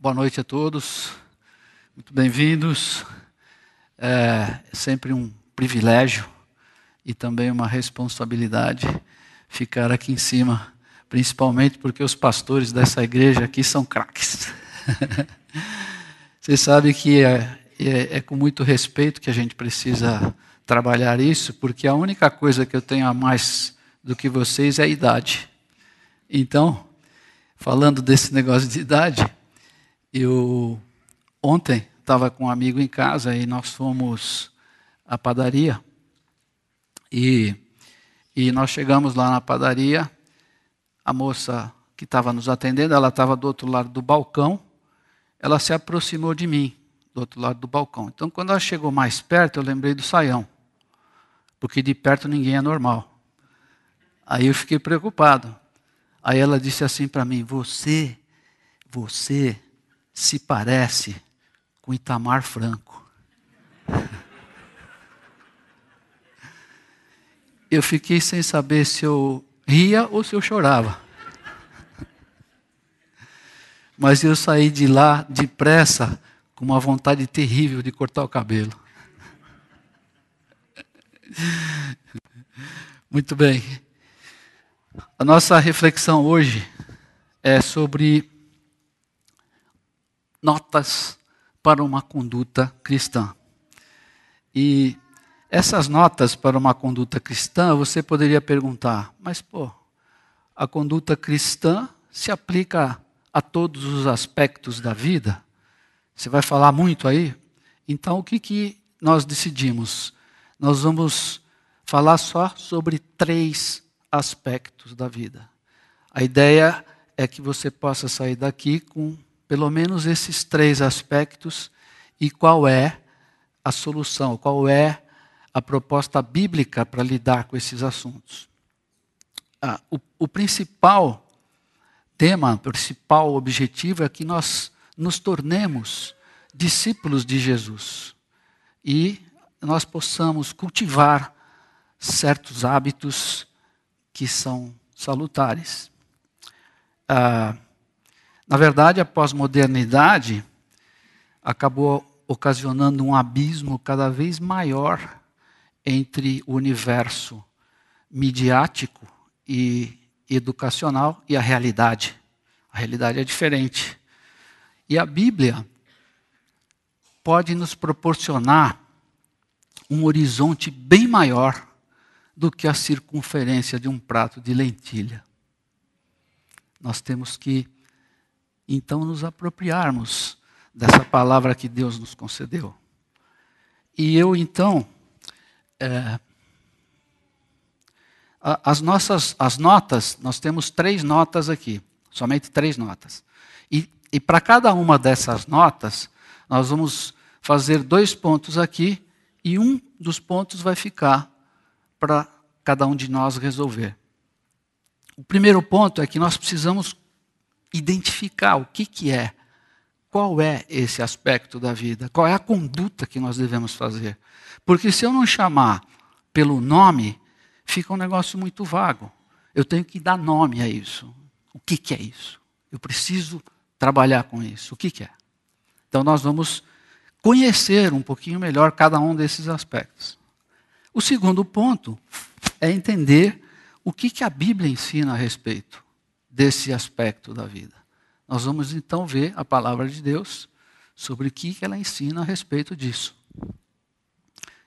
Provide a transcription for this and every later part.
Boa noite a todos, muito bem-vindos. É sempre um privilégio e também uma responsabilidade ficar aqui em cima, principalmente porque os pastores dessa igreja aqui são craques. Vocês sabem que é, é, é com muito respeito que a gente precisa trabalhar isso, porque a única coisa que eu tenho a mais do que vocês é a idade. Então, falando desse negócio de idade, eu ontem estava com um amigo em casa e nós fomos à padaria e, e nós chegamos lá na padaria, a moça que estava nos atendendo, ela estava do outro lado do balcão, ela se aproximou de mim, do outro lado do balcão. Então, quando ela chegou mais perto, eu lembrei do saião, porque de perto ninguém é normal. Aí eu fiquei preocupado. Aí ela disse assim para mim: Você, você se parece com Itamar Franco. Eu fiquei sem saber se eu ria ou se eu chorava. Mas eu saí de lá depressa, com uma vontade terrível de cortar o cabelo. Muito bem. A nossa reflexão hoje é sobre notas para uma conduta cristã. E essas notas para uma conduta cristã, você poderia perguntar, mas pô, a conduta cristã se aplica a todos os aspectos da vida? Você vai falar muito aí? Então, o que, que nós decidimos? Nós vamos falar só sobre três aspectos da vida. A ideia é que você possa sair daqui com pelo menos esses três aspectos e qual é a solução, qual é a proposta bíblica para lidar com esses assuntos. Ah, o, o principal tema, o principal objetivo é que nós nos tornemos discípulos de Jesus e nós possamos cultivar certos hábitos que são salutares. Ah, na verdade, a pós-modernidade acabou ocasionando um abismo cada vez maior entre o universo midiático e educacional e a realidade. A realidade é diferente. E a Bíblia pode nos proporcionar um horizonte bem maior do que a circunferência de um prato de lentilha. Nós temos que então nos apropriarmos dessa palavra que Deus nos concedeu. E eu então é, as nossas as notas, nós temos três notas aqui, somente três notas. E, e para cada uma dessas notas, nós vamos fazer dois pontos aqui e um dos pontos vai ficar para cada um de nós resolver. O primeiro ponto é que nós precisamos identificar o que, que é, qual é esse aspecto da vida, qual é a conduta que nós devemos fazer. Porque se eu não chamar pelo nome, fica um negócio muito vago. Eu tenho que dar nome a isso. O que, que é isso? Eu preciso trabalhar com isso. O que, que é? Então nós vamos conhecer um pouquinho melhor cada um desses aspectos. O segundo ponto é entender o que, que a Bíblia ensina a respeito desse aspecto da vida. Nós vamos então ver a palavra de Deus sobre o que ela ensina a respeito disso.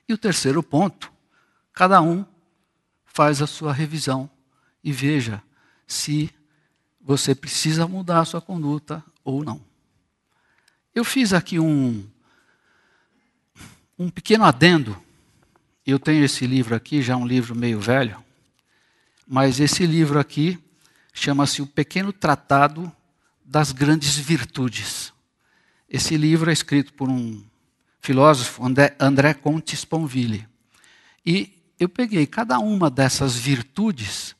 E o terceiro ponto, cada um faz a sua revisão e veja se você precisa mudar a sua conduta ou não. Eu fiz aqui um, um pequeno adendo. Eu tenho esse livro aqui, já um livro meio velho, mas esse livro aqui chama-se O Pequeno Tratado das Grandes Virtudes. Esse livro é escrito por um filósofo, André, André Comte Sponville. E eu peguei cada uma dessas virtudes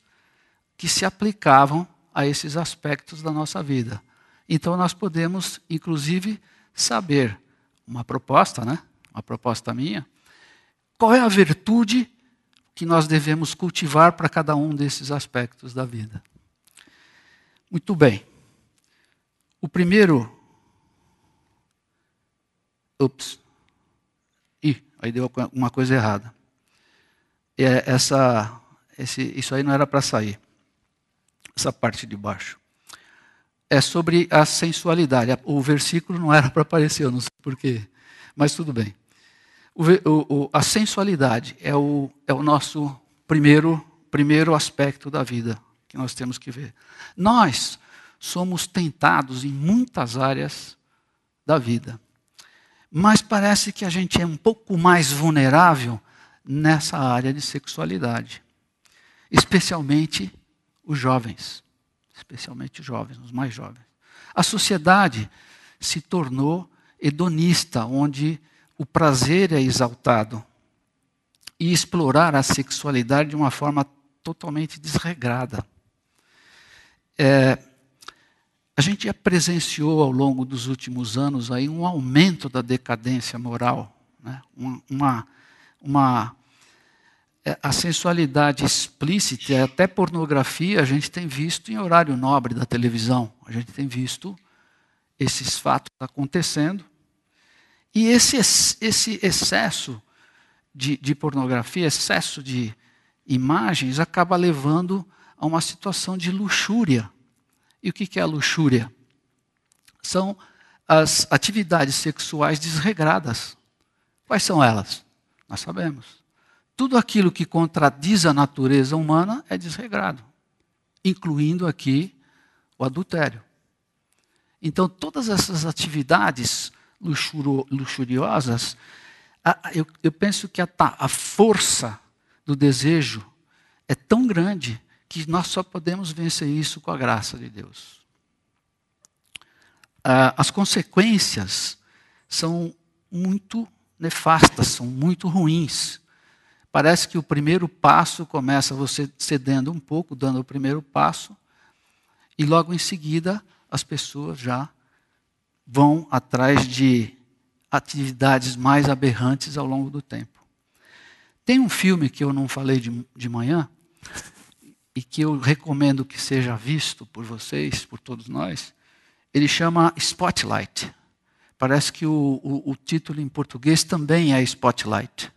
que se aplicavam a esses aspectos da nossa vida. Então nós podemos, inclusive, saber uma proposta, né? Uma proposta minha. Qual é a virtude que nós devemos cultivar para cada um desses aspectos da vida? Muito bem. O primeiro Ups. Ih, aí deu uma coisa errada. É, essa, esse, isso aí não era para sair. Essa parte de baixo. É sobre a sensualidade. O versículo não era para aparecer, eu não sei porquê. Mas tudo bem. O, o, a sensualidade é o, é o nosso primeiro, primeiro aspecto da vida que nós temos que ver. Nós somos tentados em muitas áreas da vida. Mas parece que a gente é um pouco mais vulnerável nessa área de sexualidade. Especialmente os jovens. Especialmente os jovens, os mais jovens. A sociedade se tornou hedonista, onde o prazer é exaltado. E explorar a sexualidade de uma forma totalmente desregrada. É, a gente já presenciou ao longo dos últimos anos aí um aumento da decadência moral, né? uma, uma, é, a sensualidade explícita, até pornografia, a gente tem visto em horário nobre da televisão. A gente tem visto esses fatos acontecendo. E esse, esse excesso de, de pornografia, excesso de imagens, acaba levando a uma situação de luxúria. E o que é a luxúria? São as atividades sexuais desregradas. Quais são elas? Nós sabemos. Tudo aquilo que contradiz a natureza humana é desregrado, incluindo aqui o adultério. Então, todas essas atividades luxuriosas, eu, eu penso que a, a força do desejo é tão grande que nós só podemos vencer isso com a graça de Deus. As consequências são muito nefastas, são muito ruins. Parece que o primeiro passo começa você cedendo um pouco, dando o primeiro passo, e logo em seguida as pessoas já vão atrás de atividades mais aberrantes ao longo do tempo. Tem um filme que eu não falei de, de manhã, e que eu recomendo que seja visto por vocês, por todos nós. Ele chama Spotlight. Parece que o, o, o título em português também é Spotlight.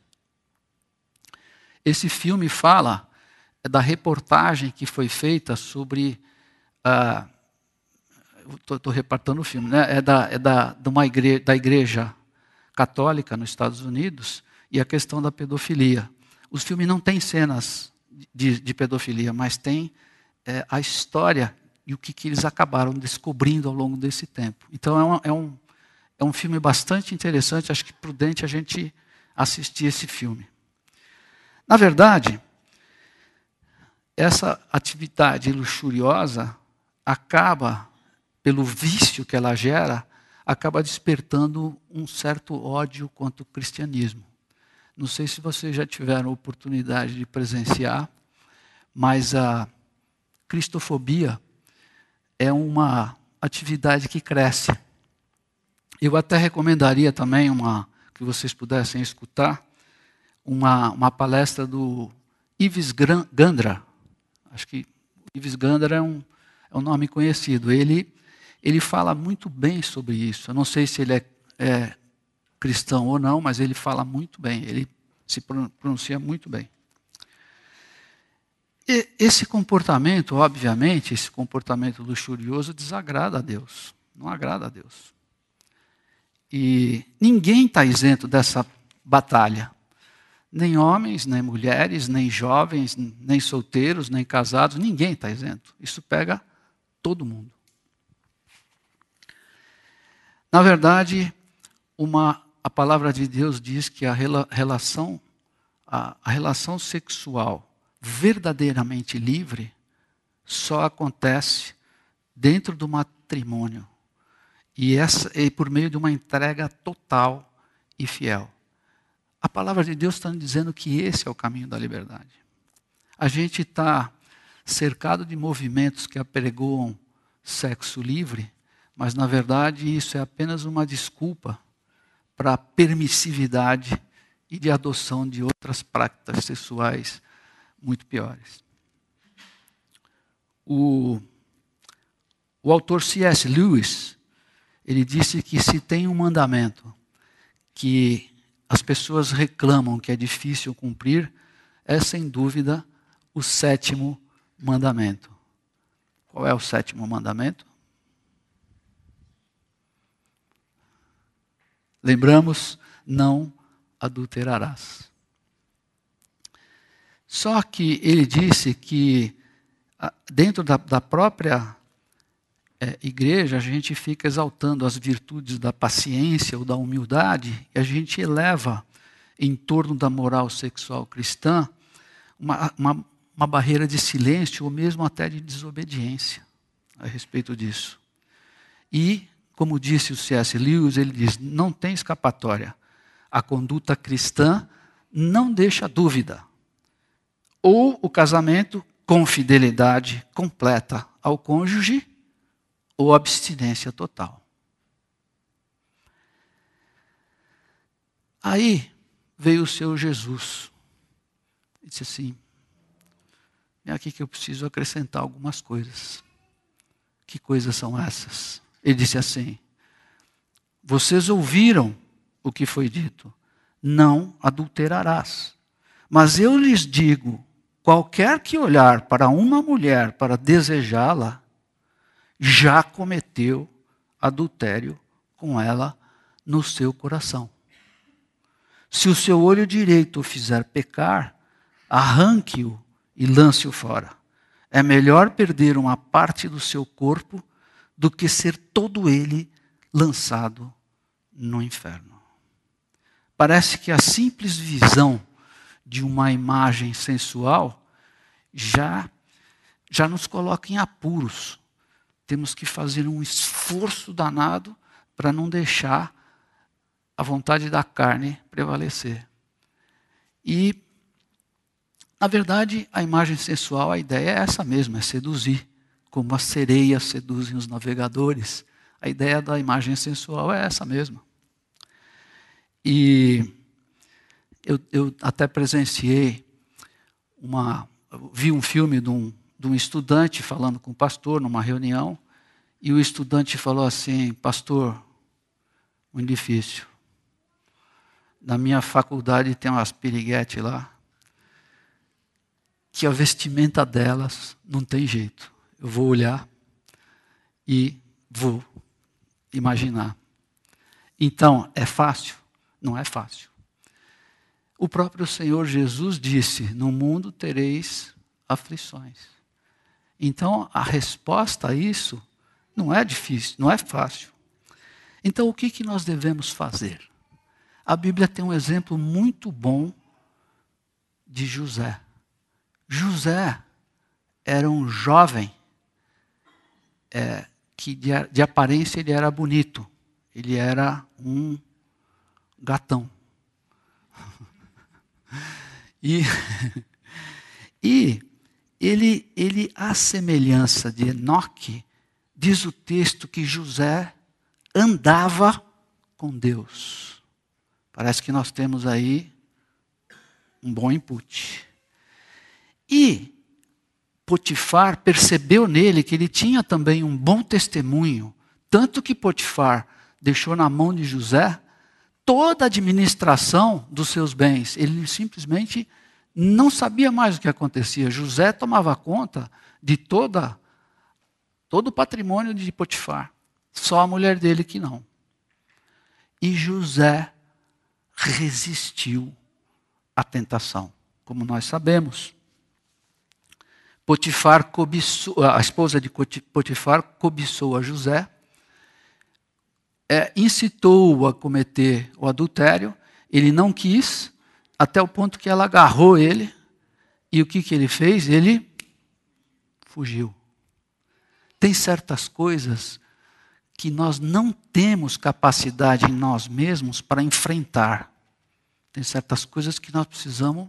Esse filme fala da reportagem que foi feita sobre. Uh, estou repartando o filme, né? é, da, é da, de uma igreja, da igreja católica nos Estados Unidos e a questão da pedofilia. Os filmes não têm cenas de, de pedofilia, mas tem é, a história e o que, que, eles acabaram descobrindo ao longo desse tempo. Então é, uma, é, um, é um filme bastante interessante, acho que prudente a gente assistir esse filme. Na verdade, essa atividade luxuriosa acaba pelo vício que ela gera, acaba despertando um certo ódio contra o cristianismo. Não sei se vocês já tiveram oportunidade de presenciar, mas a cristofobia é uma atividade que cresce. Eu até recomendaria também uma que vocês pudessem escutar uma, uma palestra do Ives Gandra. Acho que Ives Gandra é um, é um nome conhecido. Ele ele fala muito bem sobre isso. Eu não sei se ele é, é cristão ou não, mas ele fala muito bem, ele se pronuncia muito bem. E esse comportamento, obviamente, esse comportamento luxurioso desagrada a Deus, não agrada a Deus. E ninguém está isento dessa batalha. Nem homens, nem mulheres, nem jovens, nem solteiros, nem casados, ninguém está isento. Isso pega todo mundo. Na verdade, uma, a palavra de Deus diz que a relação, a, a relação sexual verdadeiramente livre só acontece dentro do matrimônio. E, essa, e por meio de uma entrega total e fiel. A palavra de Deus está dizendo que esse é o caminho da liberdade. A gente está cercado de movimentos que apregoam sexo livre, mas, na verdade, isso é apenas uma desculpa para permissividade e de adoção de outras práticas sexuais muito piores. O, o autor C.S. Lewis, ele disse que se tem um mandamento que as pessoas reclamam que é difícil cumprir é, sem dúvida, o sétimo mandamento. Qual é o sétimo mandamento? Lembramos, não adulterarás. Só que ele disse que ah, dentro da, da própria é, igreja a gente fica exaltando as virtudes da paciência ou da humildade e a gente eleva em torno da moral sexual cristã uma, uma, uma barreira de silêncio ou mesmo até de desobediência a respeito disso. E, como disse o C.S. Lewis, ele diz: não tem escapatória. A conduta cristã não deixa dúvida ou o casamento com fidelidade completa ao cônjuge, ou abstinência total. Aí veio o seu Jesus. E disse assim: é aqui que eu preciso acrescentar algumas coisas. Que coisas são essas? Ele disse assim: Vocês ouviram o que foi dito, não adulterarás. Mas eu lhes digo Qualquer que olhar para uma mulher para desejá-la, já cometeu adultério com ela no seu coração. Se o seu olho direito o fizer pecar, arranque-o e lance-o fora. É melhor perder uma parte do seu corpo do que ser todo ele lançado no inferno. Parece que a simples visão de uma imagem sensual já já nos coloca em apuros. Temos que fazer um esforço danado para não deixar a vontade da carne prevalecer. E, na verdade, a imagem sensual, a ideia é essa mesma, é seduzir. Como as sereias seduzem os navegadores. A ideia da imagem sensual é essa mesma. E eu, eu até presenciei uma. Vi um filme de um, de um estudante falando com o pastor numa reunião, e o estudante falou assim: Pastor, muito difícil. Na minha faculdade tem umas piriguetes lá, que a vestimenta delas não tem jeito. Vou olhar e vou imaginar. Então, é fácil? Não é fácil. O próprio Senhor Jesus disse: No mundo tereis aflições. Então, a resposta a isso não é difícil, não é fácil. Então, o que, que nós devemos fazer? A Bíblia tem um exemplo muito bom de José. José era um jovem é, que, de, de aparência, ele era bonito. Ele era um gatão. E, e ele, ele, à semelhança de Enoque, diz o texto que José andava com Deus. Parece que nós temos aí um bom input. Potifar percebeu nele que ele tinha também um bom testemunho, tanto que Potifar deixou na mão de José toda a administração dos seus bens. Ele simplesmente não sabia mais o que acontecia. José tomava conta de toda todo o patrimônio de Potifar. Só a mulher dele que não. E José resistiu à tentação, como nós sabemos. Potifar cobiçou, a esposa de Potifar cobiçou a José é, incitou-o a cometer o adultério, ele não quis, até o ponto que ela agarrou ele, e o que, que ele fez? Ele fugiu. Tem certas coisas que nós não temos capacidade em nós mesmos para enfrentar. Tem certas coisas que nós precisamos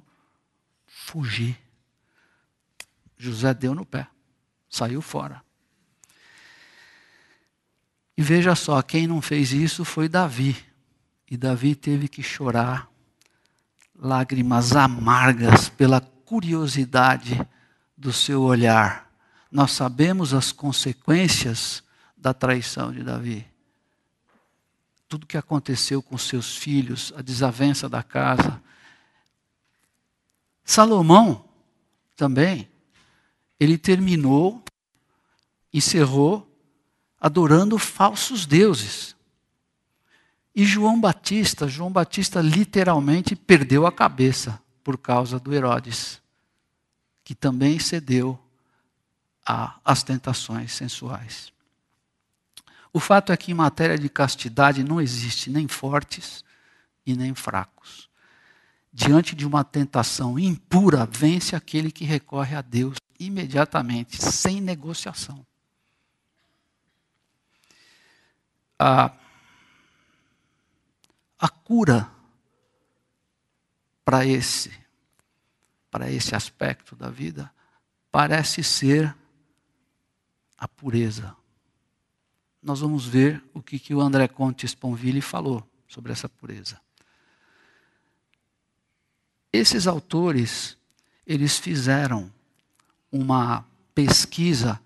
fugir. José deu no pé, saiu fora. E veja só, quem não fez isso foi Davi. E Davi teve que chorar lágrimas amargas pela curiosidade do seu olhar. Nós sabemos as consequências da traição de Davi. tudo que aconteceu com seus filhos, a desavença da casa. Salomão também, ele terminou, encerrou, adorando falsos deuses. E João Batista, João Batista literalmente perdeu a cabeça por causa do Herodes, que também cedeu às tentações sensuais. O fato é que em matéria de castidade não existe nem fortes e nem fracos. Diante de uma tentação impura, vence aquele que recorre a Deus imediatamente, sem negociação. A, a cura para esse, para esse aspecto da vida parece ser a pureza nós vamos ver o que, que o André Conte Sponville falou sobre essa pureza. Esses autores, eles fizeram uma pesquisa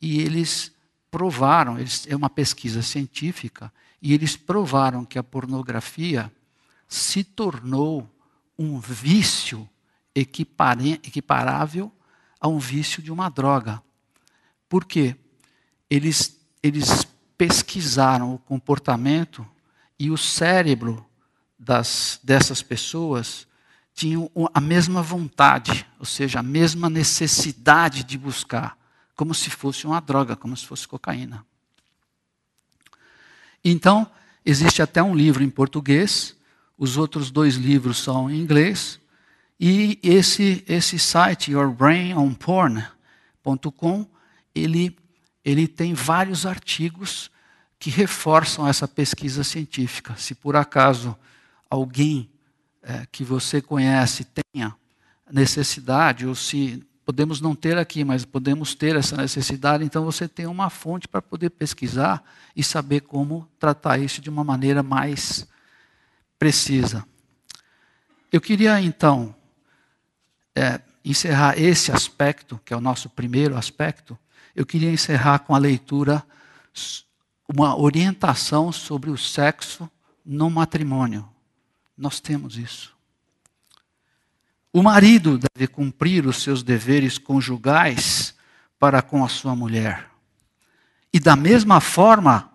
e eles provaram, eles, é uma pesquisa científica, e eles provaram que a pornografia se tornou um vício equiparável a um vício de uma droga. Por quê? Eles, eles pesquisaram o comportamento e o cérebro das, dessas pessoas tinham a mesma vontade, ou seja, a mesma necessidade de buscar, como se fosse uma droga, como se fosse cocaína. Então, existe até um livro em português, os outros dois livros são em inglês, e esse, esse site, yourbrainonporn.com, ele ele tem vários artigos que reforçam essa pesquisa científica. Se por acaso alguém é, que você conhece tenha necessidade, ou se podemos não ter aqui, mas podemos ter essa necessidade, então você tem uma fonte para poder pesquisar e saber como tratar isso de uma maneira mais precisa. Eu queria então é, encerrar esse aspecto, que é o nosso primeiro aspecto, eu queria encerrar com a leitura, uma orientação sobre o sexo no matrimônio. Nós temos isso. O marido deve cumprir os seus deveres conjugais para com a sua mulher. E da mesma forma,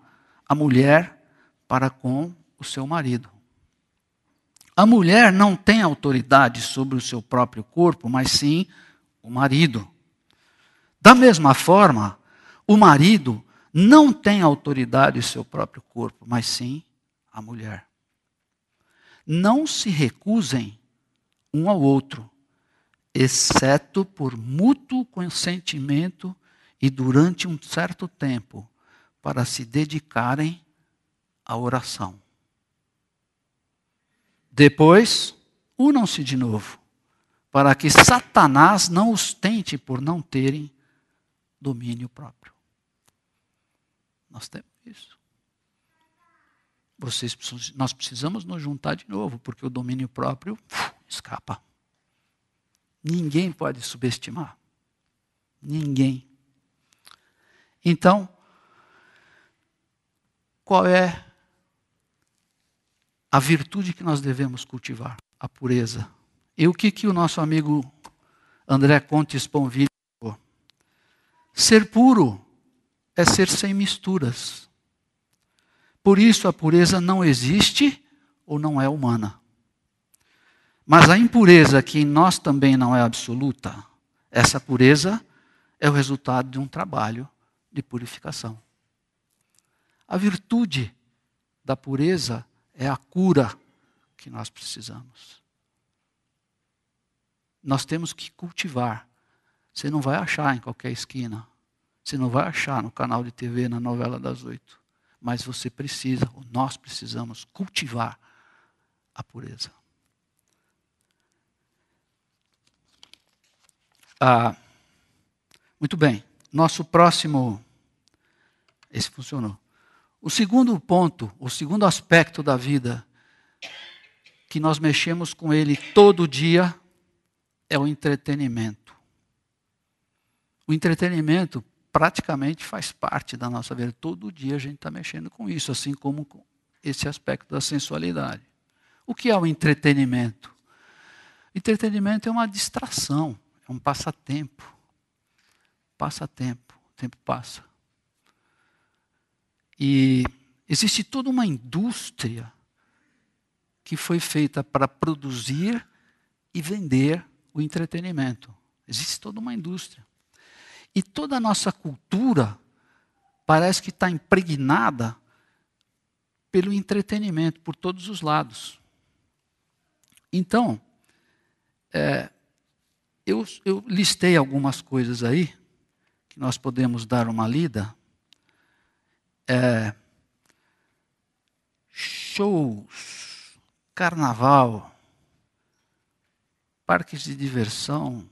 a mulher para com o seu marido. A mulher não tem autoridade sobre o seu próprio corpo, mas sim o marido. Da mesma forma, o marido não tem autoridade em seu próprio corpo, mas sim a mulher. Não se recusem um ao outro, exceto por mútuo consentimento e durante um certo tempo, para se dedicarem à oração. Depois, unam-se de novo, para que Satanás não os tente por não terem domínio próprio. Nós temos isso. Vocês, nós precisamos nos juntar de novo, porque o domínio próprio escapa. Ninguém pode subestimar. Ninguém. Então, qual é a virtude que nós devemos cultivar? A pureza. E o que, que o nosso amigo André Conte Sponville Ser puro é ser sem misturas. Por isso a pureza não existe ou não é humana. Mas a impureza que em nós também não é absoluta, essa pureza é o resultado de um trabalho de purificação. A virtude da pureza é a cura que nós precisamos. Nós temos que cultivar você não vai achar em qualquer esquina. Você não vai achar no canal de TV, na novela das oito. Mas você precisa, ou nós precisamos, cultivar a pureza. Ah, muito bem. Nosso próximo. Esse funcionou. O segundo ponto, o segundo aspecto da vida, que nós mexemos com ele todo dia, é o entretenimento. O entretenimento praticamente faz parte da nossa vida. Todo dia a gente está mexendo com isso, assim como esse aspecto da sensualidade. O que é o entretenimento? Entretenimento é uma distração, é um passatempo. Passatempo, o tempo passa. E existe toda uma indústria que foi feita para produzir e vender o entretenimento. Existe toda uma indústria. E toda a nossa cultura parece que está impregnada pelo entretenimento, por todos os lados. Então, é, eu, eu listei algumas coisas aí, que nós podemos dar uma lida. É, shows, carnaval, parques de diversão,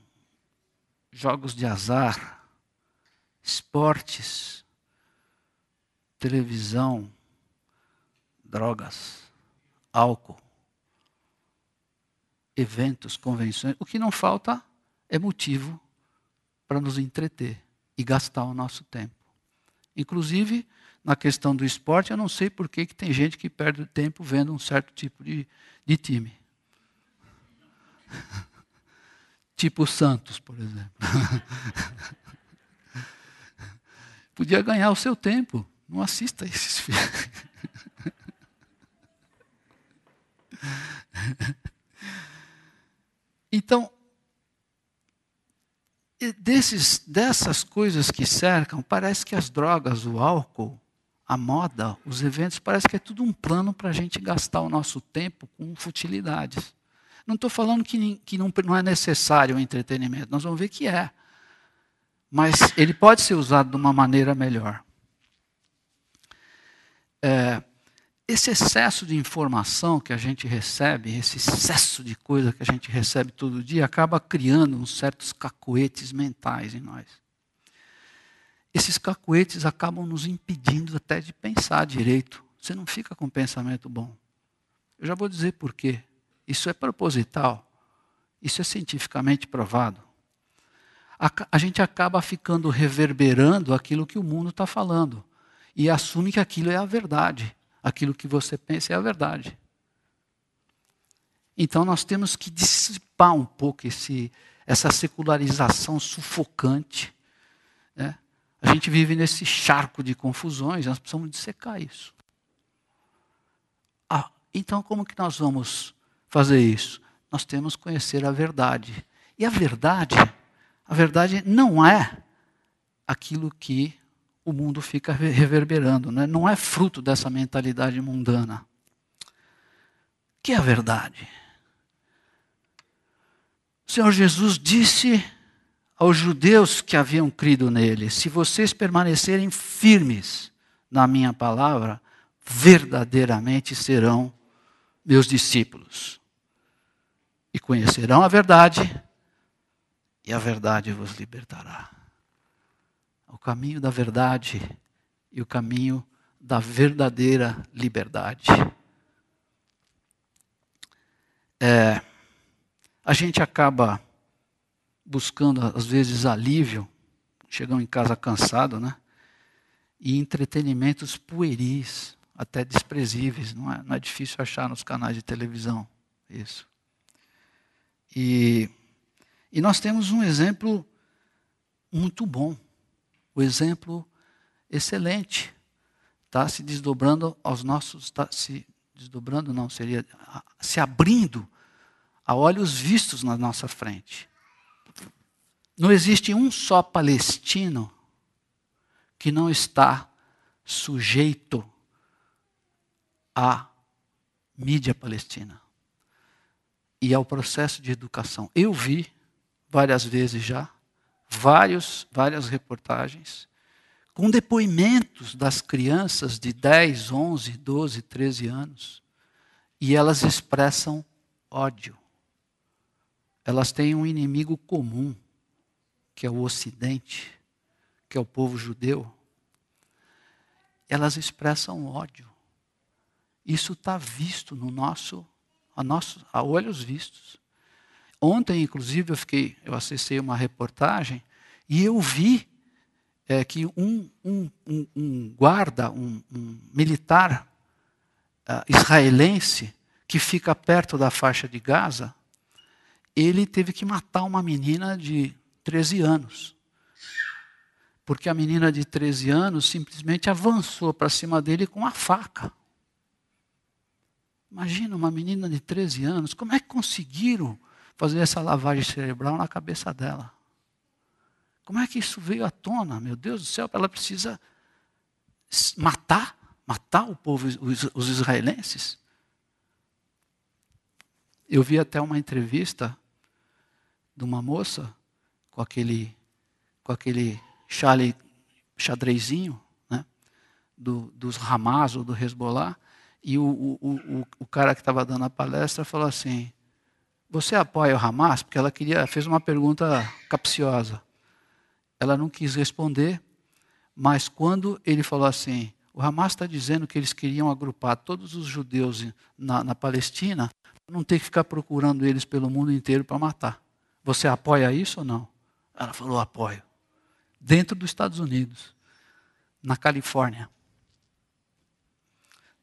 jogos de azar, esportes, televisão, drogas, álcool, eventos, convenções. O que não falta é motivo para nos entreter e gastar o nosso tempo. Inclusive, na questão do esporte, eu não sei por que, que tem gente que perde tempo vendo um certo tipo de, de time. tipo o Santos, por exemplo. Podia ganhar o seu tempo. Não assista esses filmes. Então, desses, dessas coisas que cercam, parece que as drogas, o álcool, a moda, os eventos, parece que é tudo um plano para a gente gastar o nosso tempo com futilidades. Não estou falando que, que não, não é necessário o entretenimento, nós vamos ver que é. Mas ele pode ser usado de uma maneira melhor. É, esse excesso de informação que a gente recebe, esse excesso de coisa que a gente recebe todo dia, acaba criando uns certos cacoetes mentais em nós. Esses cacoetes acabam nos impedindo até de pensar direito. Você não fica com um pensamento bom. Eu já vou dizer por quê. Isso é proposital. Isso é cientificamente provado. A, a gente acaba ficando reverberando aquilo que o mundo está falando e assume que aquilo é a verdade aquilo que você pensa é a verdade. Então nós temos que dissipar um pouco esse, essa secularização sufocante. Né? A gente vive nesse charco de confusões, nós precisamos dissecar isso. Ah, então como que nós vamos fazer isso? Nós temos que conhecer a verdade. E a verdade, a verdade não é aquilo que o mundo fica reverberando. Né? Não é fruto dessa mentalidade mundana. Que é a verdade? O Senhor Jesus disse aos judeus que haviam crido nele: Se vocês permanecerem firmes na minha palavra, verdadeiramente serão meus discípulos. E conhecerão a verdade, e a verdade vos libertará o caminho da verdade e o caminho da verdadeira liberdade. É, a gente acaba buscando, às vezes, alívio, chegam em casa cansado, né? E entretenimentos pueris, até desprezíveis. Não é, não é difícil achar nos canais de televisão isso. E, e nós temos um exemplo muito bom o exemplo excelente. Está se desdobrando aos nossos, está se desdobrando não, seria se abrindo a olhos vistos na nossa frente. Não existe um só palestino que não está sujeito à mídia palestina e ao processo de educação. Eu vi várias vezes já vários, várias reportagens com depoimentos das crianças de 10, 11, 12, 13 anos. E elas expressam ódio. Elas têm um inimigo comum, que é o Ocidente, que é o povo judeu. Elas expressam ódio. Isso está visto no nosso, a, nosso, a olhos vistos. Ontem, inclusive, eu fiquei, eu acessei uma reportagem e eu vi é, que um, um, um, um guarda, um, militar israelense que fica perto da faixa de Gaza, ele teve que matar uma menina de 13 anos. Porque a menina de 13 anos simplesmente avançou para cima dele com uma faca. Imagina uma menina de 13 anos, como é que conseguiram fazer essa lavagem cerebral na cabeça dela? Como é que isso veio à tona? Meu Deus do céu, ela precisa matar, matar o povo, os, israelenses. Eu vi até uma entrevista de uma moça com aquele, com aquele chale, xadrezinho né, do, dos Hamas ou do Hezbollah, e o, o, o, o cara que estava dando a palestra falou assim: Você apoia o Hamas? Porque ela queria, fez uma pergunta capciosa. Ela não quis responder, mas quando ele falou assim: O Hamas está dizendo que eles queriam agrupar todos os judeus na, na Palestina, não ter que ficar procurando eles pelo mundo inteiro para matar. Você apoia isso ou não? Ela falou: apoio. Dentro dos Estados Unidos, na Califórnia.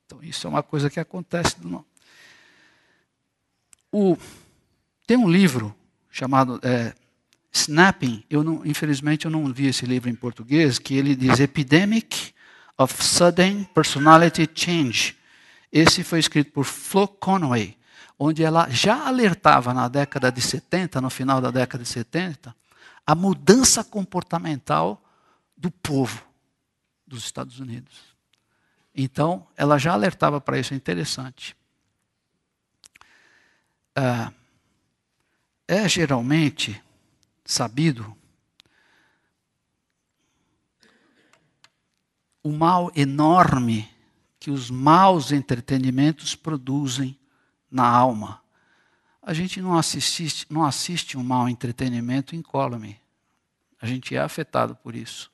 Então, isso é uma coisa que acontece. No... O... Tem um livro chamado é, Snapping. Eu não, infelizmente, eu não vi esse livro em português, que ele diz Epidemic of Sudden Personality Change. Esse foi escrito por Flo Conway, onde ela já alertava na década de 70, no final da década de 70, a mudança comportamental do povo dos Estados Unidos. Então, ela já alertava para isso, é interessante. É, é geralmente sabido o mal enorme que os maus entretenimentos produzem na alma. A gente não assiste, não assiste um mau entretenimento incólume. A gente é afetado por isso.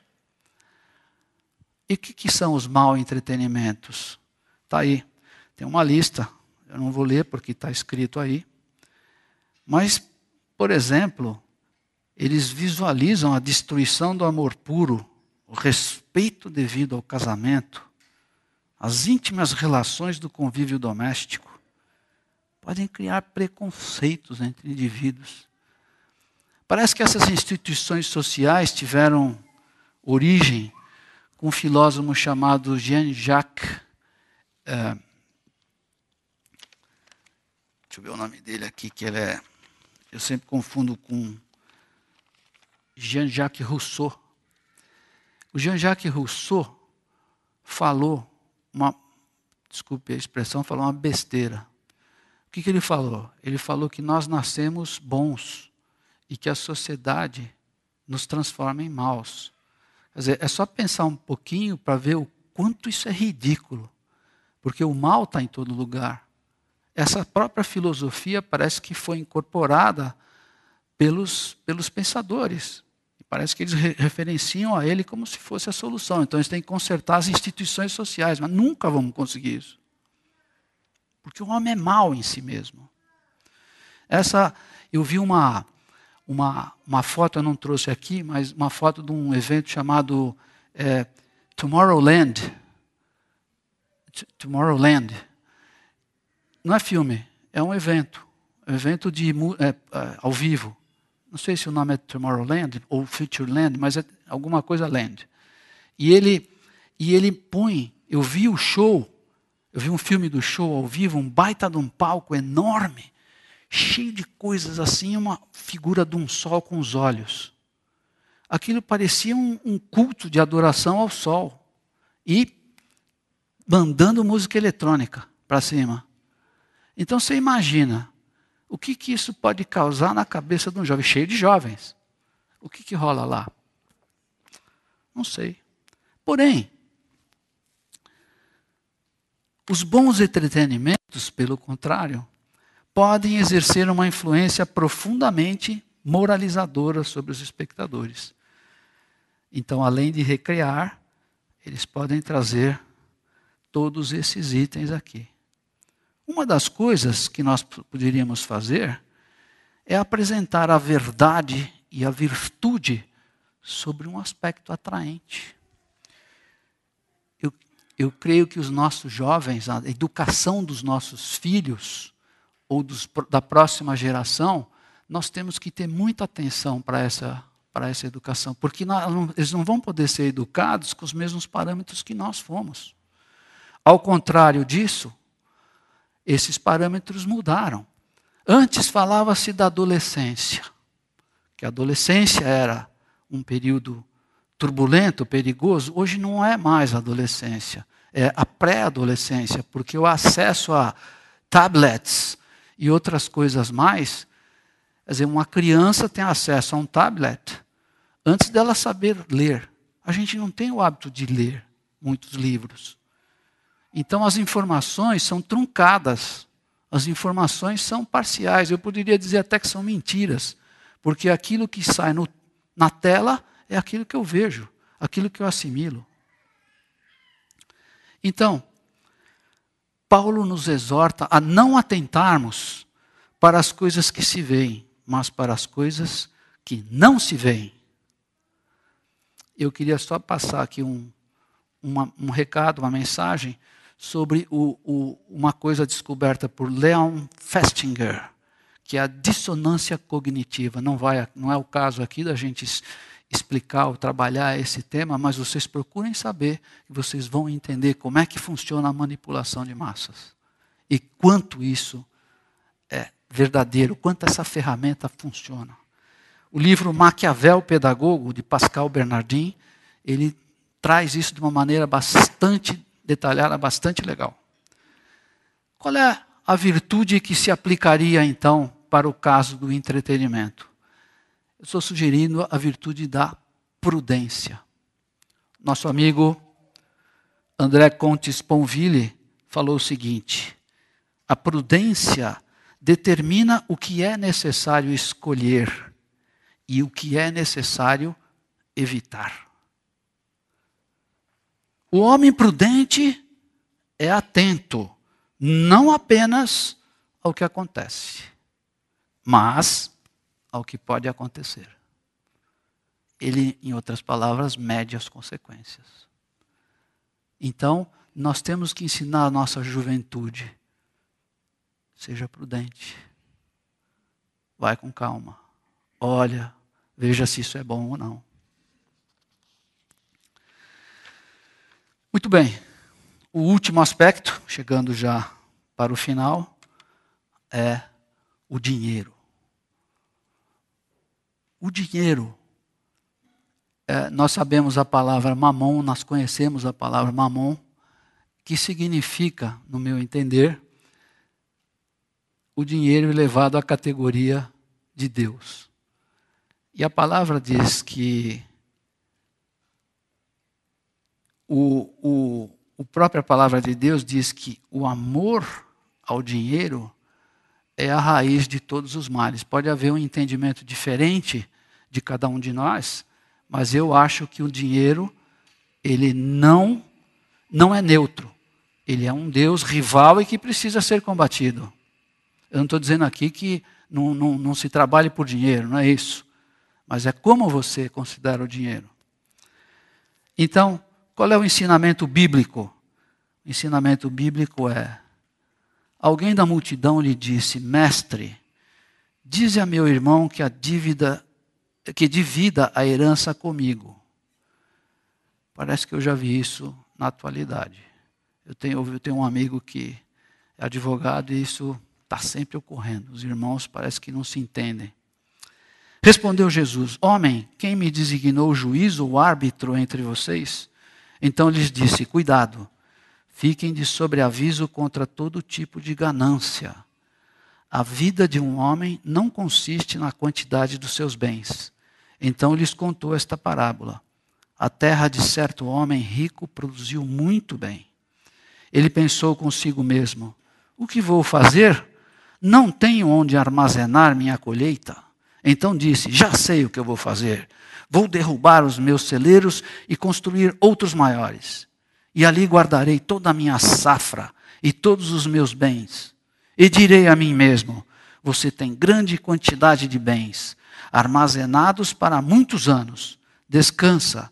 E o que, que, são os maus entretenimentos? Está aí. Tem uma lista. Eu não vou ler porque está escrito aí. Mas, por exemplo, eles visualizam a destruição do amor puro, o respeito devido ao casamento, as íntimas relações do convívio doméstico. Podem criar preconceitos entre indivíduos. Parece que essas instituições sociais tiveram origem com um filósofo chamado Jean-Jacques. É, deixa eu ver o nome dele aqui, que ele é. Eu sempre confundo com Jean-Jacques Rousseau. O Jean-Jacques Rousseau falou uma, desculpe a expressão, falou uma besteira. O que, que ele falou? Ele falou que nós nascemos bons e que a sociedade nos transforma em maus. Quer dizer, é só pensar um pouquinho para ver o quanto isso é ridículo. Porque o mal está em todo lugar. Essa própria filosofia parece que foi incorporada pelos, pelos pensadores. Parece que eles re referenciam a ele como se fosse a solução. Então eles têm que consertar as instituições sociais, mas nunca vamos conseguir isso. Porque o homem é mau em si mesmo. Essa, eu vi uma, uma, uma foto, eu não trouxe aqui, mas uma foto de um evento chamado é, Tomorrowland. T Tomorrowland. Não é filme, é um evento. Um evento de, é, é, ao vivo. Não sei se o nome é Tomorrowland ou Futureland, mas é alguma coisa land. E ele, e ele põe, eu vi o show, eu vi um filme do show ao vivo, um baita de um palco enorme cheio de coisas assim, uma figura de um sol com os olhos. Aquilo parecia um, um culto de adoração ao sol. E mandando música eletrônica para cima. Então você imagina o que, que isso pode causar na cabeça de um jovem, cheio de jovens. O que, que rola lá? Não sei. Porém, os bons entretenimentos, pelo contrário, podem exercer uma influência profundamente moralizadora sobre os espectadores. Então, além de recrear, eles podem trazer todos esses itens aqui. Uma das coisas que nós poderíamos fazer é apresentar a verdade e a virtude sobre um aspecto atraente. Eu, eu creio que os nossos jovens, a educação dos nossos filhos, ou dos, da próxima geração, nós temos que ter muita atenção para essa, para essa educação, porque eles não vão poder ser educados com os mesmos parâmetros que nós fomos. Ao contrário disso, esses parâmetros mudaram. Antes falava-se da adolescência, que a adolescência era um período turbulento, perigoso. Hoje não é mais a adolescência, é a pré-adolescência, porque o acesso a tablets e outras coisas mais, quer dizer, uma criança tem acesso a um tablet antes dela saber ler. A gente não tem o hábito de ler muitos livros. Então as informações são truncadas, as informações são parciais. Eu poderia dizer até que são mentiras, porque aquilo que sai no, na tela é aquilo que eu vejo, aquilo que eu assimilo. Então, Paulo nos exorta a não atentarmos para as coisas que se veem, mas para as coisas que não se veem. Eu queria só passar aqui um, uma, um recado, uma mensagem sobre o, o, uma coisa descoberta por Leon Festinger, que é a dissonância cognitiva. Não, vai, não é o caso aqui da gente explicar ou trabalhar esse tema, mas vocês procurem saber e vocês vão entender como é que funciona a manipulação de massas e quanto isso é verdadeiro, quanto essa ferramenta funciona. O livro Maquiavel Pedagogo, de Pascal Bernardin, ele traz isso de uma maneira bastante detalhada, bastante legal. Qual é a virtude que se aplicaria, então, para o caso do entretenimento? Eu estou sugerindo a virtude da prudência. Nosso amigo André Contes Ponville falou o seguinte: a prudência determina o que é necessário escolher e o que é necessário evitar. O homem prudente é atento não apenas ao que acontece, mas ao que pode acontecer. Ele, em outras palavras, mede as consequências. Então, nós temos que ensinar a nossa juventude. Seja prudente. Vai com calma. Olha, veja se isso é bom ou não. Muito bem. O último aspecto, chegando já para o final, é o dinheiro. O dinheiro. É, nós sabemos a palavra mamon, nós conhecemos a palavra mamon, que significa, no meu entender, o dinheiro elevado à categoria de Deus. E a palavra diz que o, o, própria palavra de Deus diz que o amor ao dinheiro é a raiz de todos os males. Pode haver um entendimento diferente de cada um de nós, mas eu acho que o dinheiro ele não não é neutro. Ele é um Deus rival e que precisa ser combatido. Eu não estou dizendo aqui que não, não, não se trabalhe por dinheiro, não é isso. Mas é como você considera o dinheiro. Então, qual é o ensinamento bíblico? O ensinamento bíblico é Alguém da multidão lhe disse: Mestre, dize a meu irmão que a dívida que divida a herança comigo. Parece que eu já vi isso na atualidade. Eu tenho, eu tenho um amigo que é advogado e isso está sempre ocorrendo. Os irmãos parece que não se entendem. Respondeu Jesus: Homem, quem me designou juiz ou árbitro entre vocês? Então lhes disse: Cuidado Fiquem de sobreaviso contra todo tipo de ganância. A vida de um homem não consiste na quantidade dos seus bens. Então lhes contou esta parábola. A terra de certo homem rico produziu muito bem. Ele pensou consigo mesmo: O que vou fazer? Não tenho onde armazenar minha colheita. Então disse: Já sei o que eu vou fazer. Vou derrubar os meus celeiros e construir outros maiores e ali guardarei toda a minha safra e todos os meus bens. E direi a mim mesmo: Você tem grande quantidade de bens, armazenados para muitos anos. Descansa,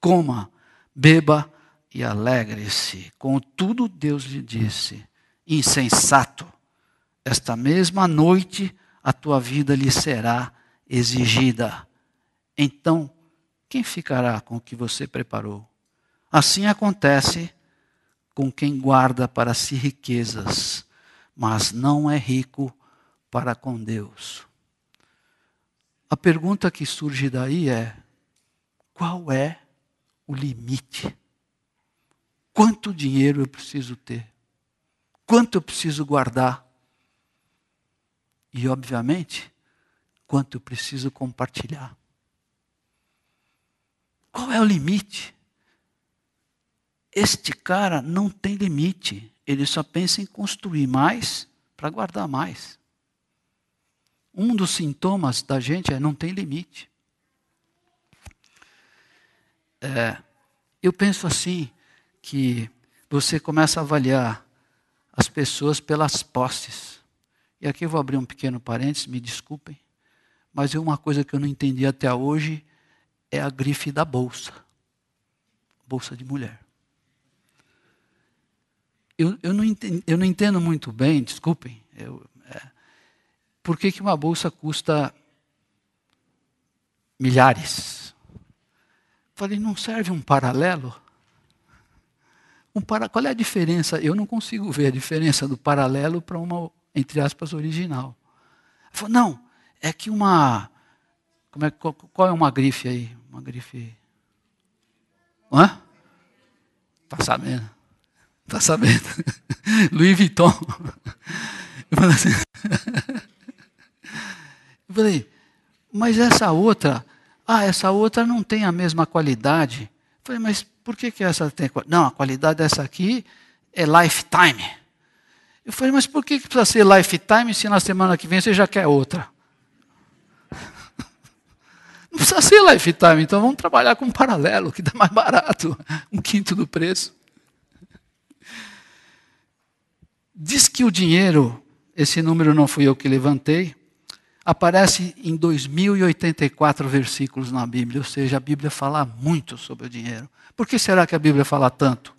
coma, beba e alegre-se. Contudo, Deus lhe disse: Insensato, esta mesma noite a tua vida lhe será exigida. Então, quem ficará com o que você preparou? Assim acontece com quem guarda para si riquezas, mas não é rico para com Deus. A pergunta que surge daí é: qual é o limite? Quanto dinheiro eu preciso ter? Quanto eu preciso guardar? E, obviamente, quanto eu preciso compartilhar? Qual é o limite? Este cara não tem limite. Ele só pensa em construir mais para guardar mais. Um dos sintomas da gente é não tem limite. É, eu penso assim que você começa a avaliar as pessoas pelas posses. E aqui eu vou abrir um pequeno parênteses, me desculpem, mas uma coisa que eu não entendi até hoje é a grife da bolsa. Bolsa de mulher. Eu, eu, não, entendo, eu não entendo muito bem, desculpem, eu, por que, que uma bolsa custa milhares? Falei, não serve um paralelo? Um para... Qual é a diferença? Eu não consigo ver a diferença do paralelo para uma, entre aspas, original. Falei, não, é que uma. Como é, qual, qual é uma grife aí? Uma grife. Hã? Está sabendo? Está sabendo? Louis Vuitton. Eu falei assim. Eu falei, mas essa outra, ah, essa outra não tem a mesma qualidade. Eu falei, mas por que, que essa tem? Não, a qualidade dessa aqui é lifetime. Eu falei, mas por que, que precisa ser lifetime se na semana que vem você já quer outra? Precisa ser lifetime, então vamos trabalhar com um paralelo, que dá mais barato, um quinto do preço. Diz que o dinheiro, esse número não fui eu que levantei, aparece em 2084 versículos na Bíblia, ou seja, a Bíblia fala muito sobre o dinheiro. Por que será que a Bíblia fala tanto?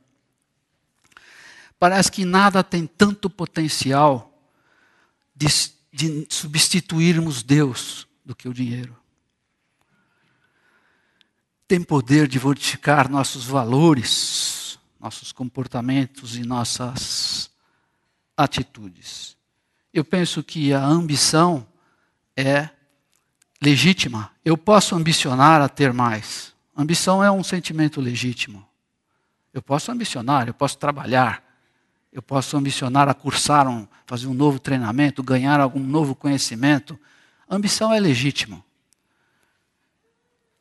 Parece que nada tem tanto potencial de, de substituirmos Deus do que o dinheiro. Tem poder de modificar nossos valores, nossos comportamentos e nossas atitudes. Eu penso que a ambição é legítima. Eu posso ambicionar a ter mais. Ambição é um sentimento legítimo. Eu posso ambicionar, eu posso trabalhar, eu posso ambicionar a cursar um, fazer um novo treinamento, ganhar algum novo conhecimento. Ambição é legítimo.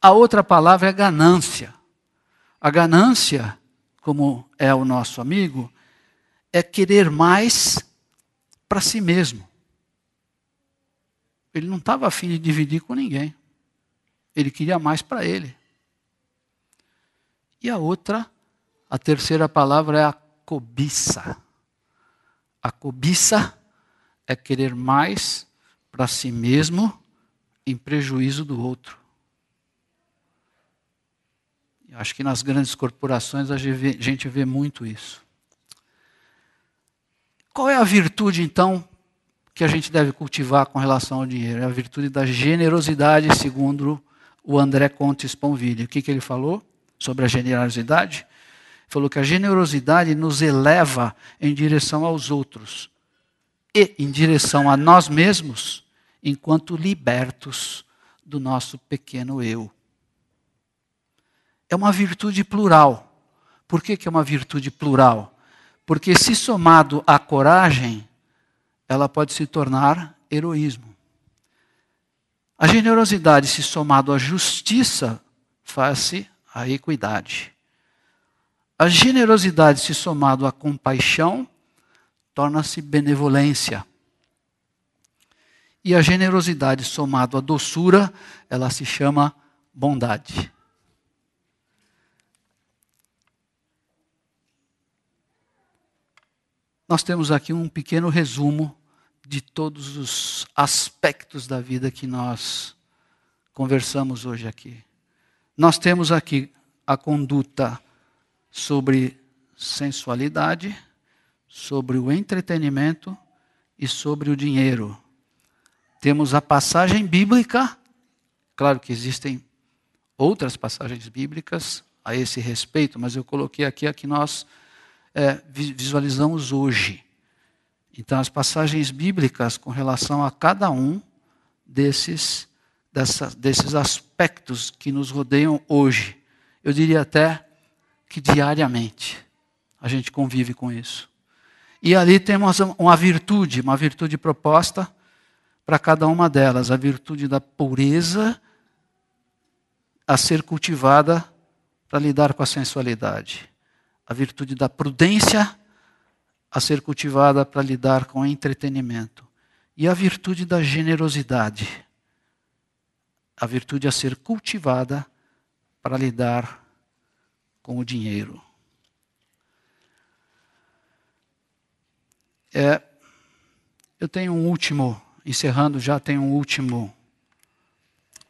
A outra palavra é ganância. A ganância, como é o nosso amigo, é querer mais para si mesmo. Ele não estava afim de dividir com ninguém. Ele queria mais para ele. E a outra, a terceira palavra é a cobiça. A cobiça é querer mais para si mesmo em prejuízo do outro. Acho que nas grandes corporações a gente vê muito isso. Qual é a virtude, então, que a gente deve cultivar com relação ao dinheiro. É a virtude da generosidade, segundo o André Contes Sponville. O que, que ele falou sobre a generosidade? Ele falou que a generosidade nos eleva em direção aos outros e em direção a nós mesmos, enquanto libertos do nosso pequeno eu. É uma virtude plural. Por que, que é uma virtude plural? Porque se somado à coragem, ela pode se tornar heroísmo. A generosidade, se somado à justiça, faz-se a equidade. A generosidade, se somado à compaixão, torna-se benevolência. E a generosidade, somado à doçura, ela se chama bondade. Nós temos aqui um pequeno resumo de todos os aspectos da vida que nós conversamos hoje aqui. Nós temos aqui a conduta sobre sensualidade, sobre o entretenimento e sobre o dinheiro. Temos a passagem bíblica, claro que existem outras passagens bíblicas a esse respeito, mas eu coloquei aqui a que nós é, visualizamos hoje. Então, as passagens bíblicas com relação a cada um desses, dessa, desses aspectos que nos rodeiam hoje. Eu diria até que diariamente a gente convive com isso. E ali temos uma virtude, uma virtude proposta para cada uma delas, a virtude da pureza a ser cultivada para lidar com a sensualidade, a virtude da prudência a ser cultivada para lidar com entretenimento, e a virtude da generosidade, a virtude a ser cultivada para lidar com o dinheiro. É, eu tenho um último, encerrando já, tenho um último,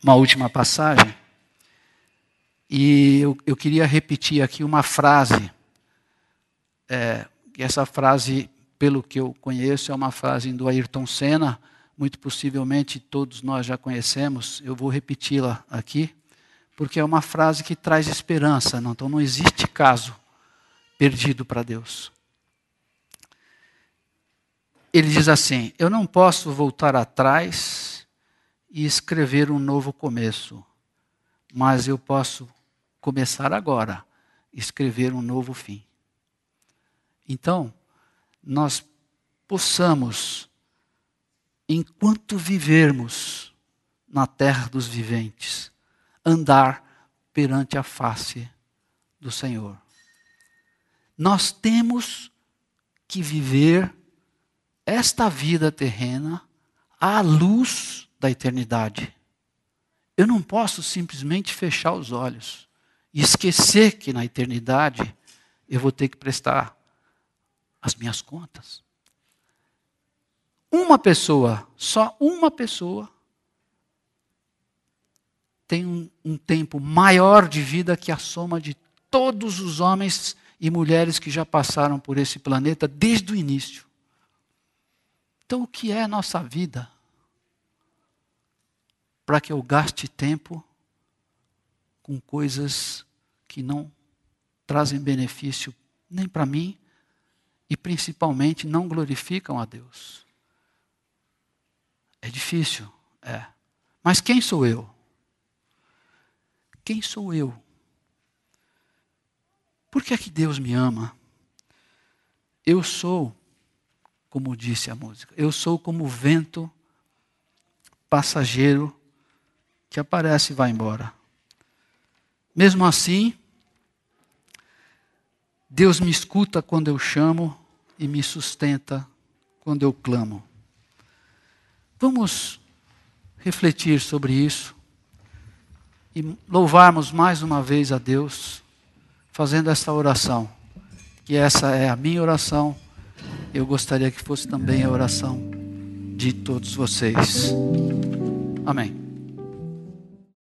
uma última passagem. E eu, eu queria repetir aqui uma frase. É, essa frase, pelo que eu conheço, é uma frase do Ayrton Senna, muito possivelmente todos nós já conhecemos. Eu vou repeti-la aqui, porque é uma frase que traz esperança. Não? Então não existe caso perdido para Deus. Ele diz assim: Eu não posso voltar atrás e escrever um novo começo, mas eu posso começar agora, escrever um novo fim. Então, nós possamos, enquanto vivermos na terra dos viventes, andar perante a face do Senhor. Nós temos que viver esta vida terrena à luz da eternidade. Eu não posso simplesmente fechar os olhos e esquecer que na eternidade eu vou ter que prestar as minhas contas. Uma pessoa, só uma pessoa, tem um, um, tempo maior de vida que a soma de todos os homens e mulheres que já passaram por esse planeta desde o início. Então, o que é a nossa vida? Para que eu gaste tempo com coisas que não trazem benefício nem para mim e principalmente não glorificam a Deus. É difícil, é. Mas quem sou eu? Quem sou eu? Por que é que Deus me ama? Eu sou como disse a música. Eu sou como o vento passageiro que aparece e vai embora. Mesmo assim, Deus me escuta quando eu chamo e me sustenta quando eu clamo. Vamos refletir sobre isso e louvarmos mais uma vez a Deus, fazendo esta oração, que essa é a minha oração eu gostaria que fosse também a oração de todos vocês. Amém.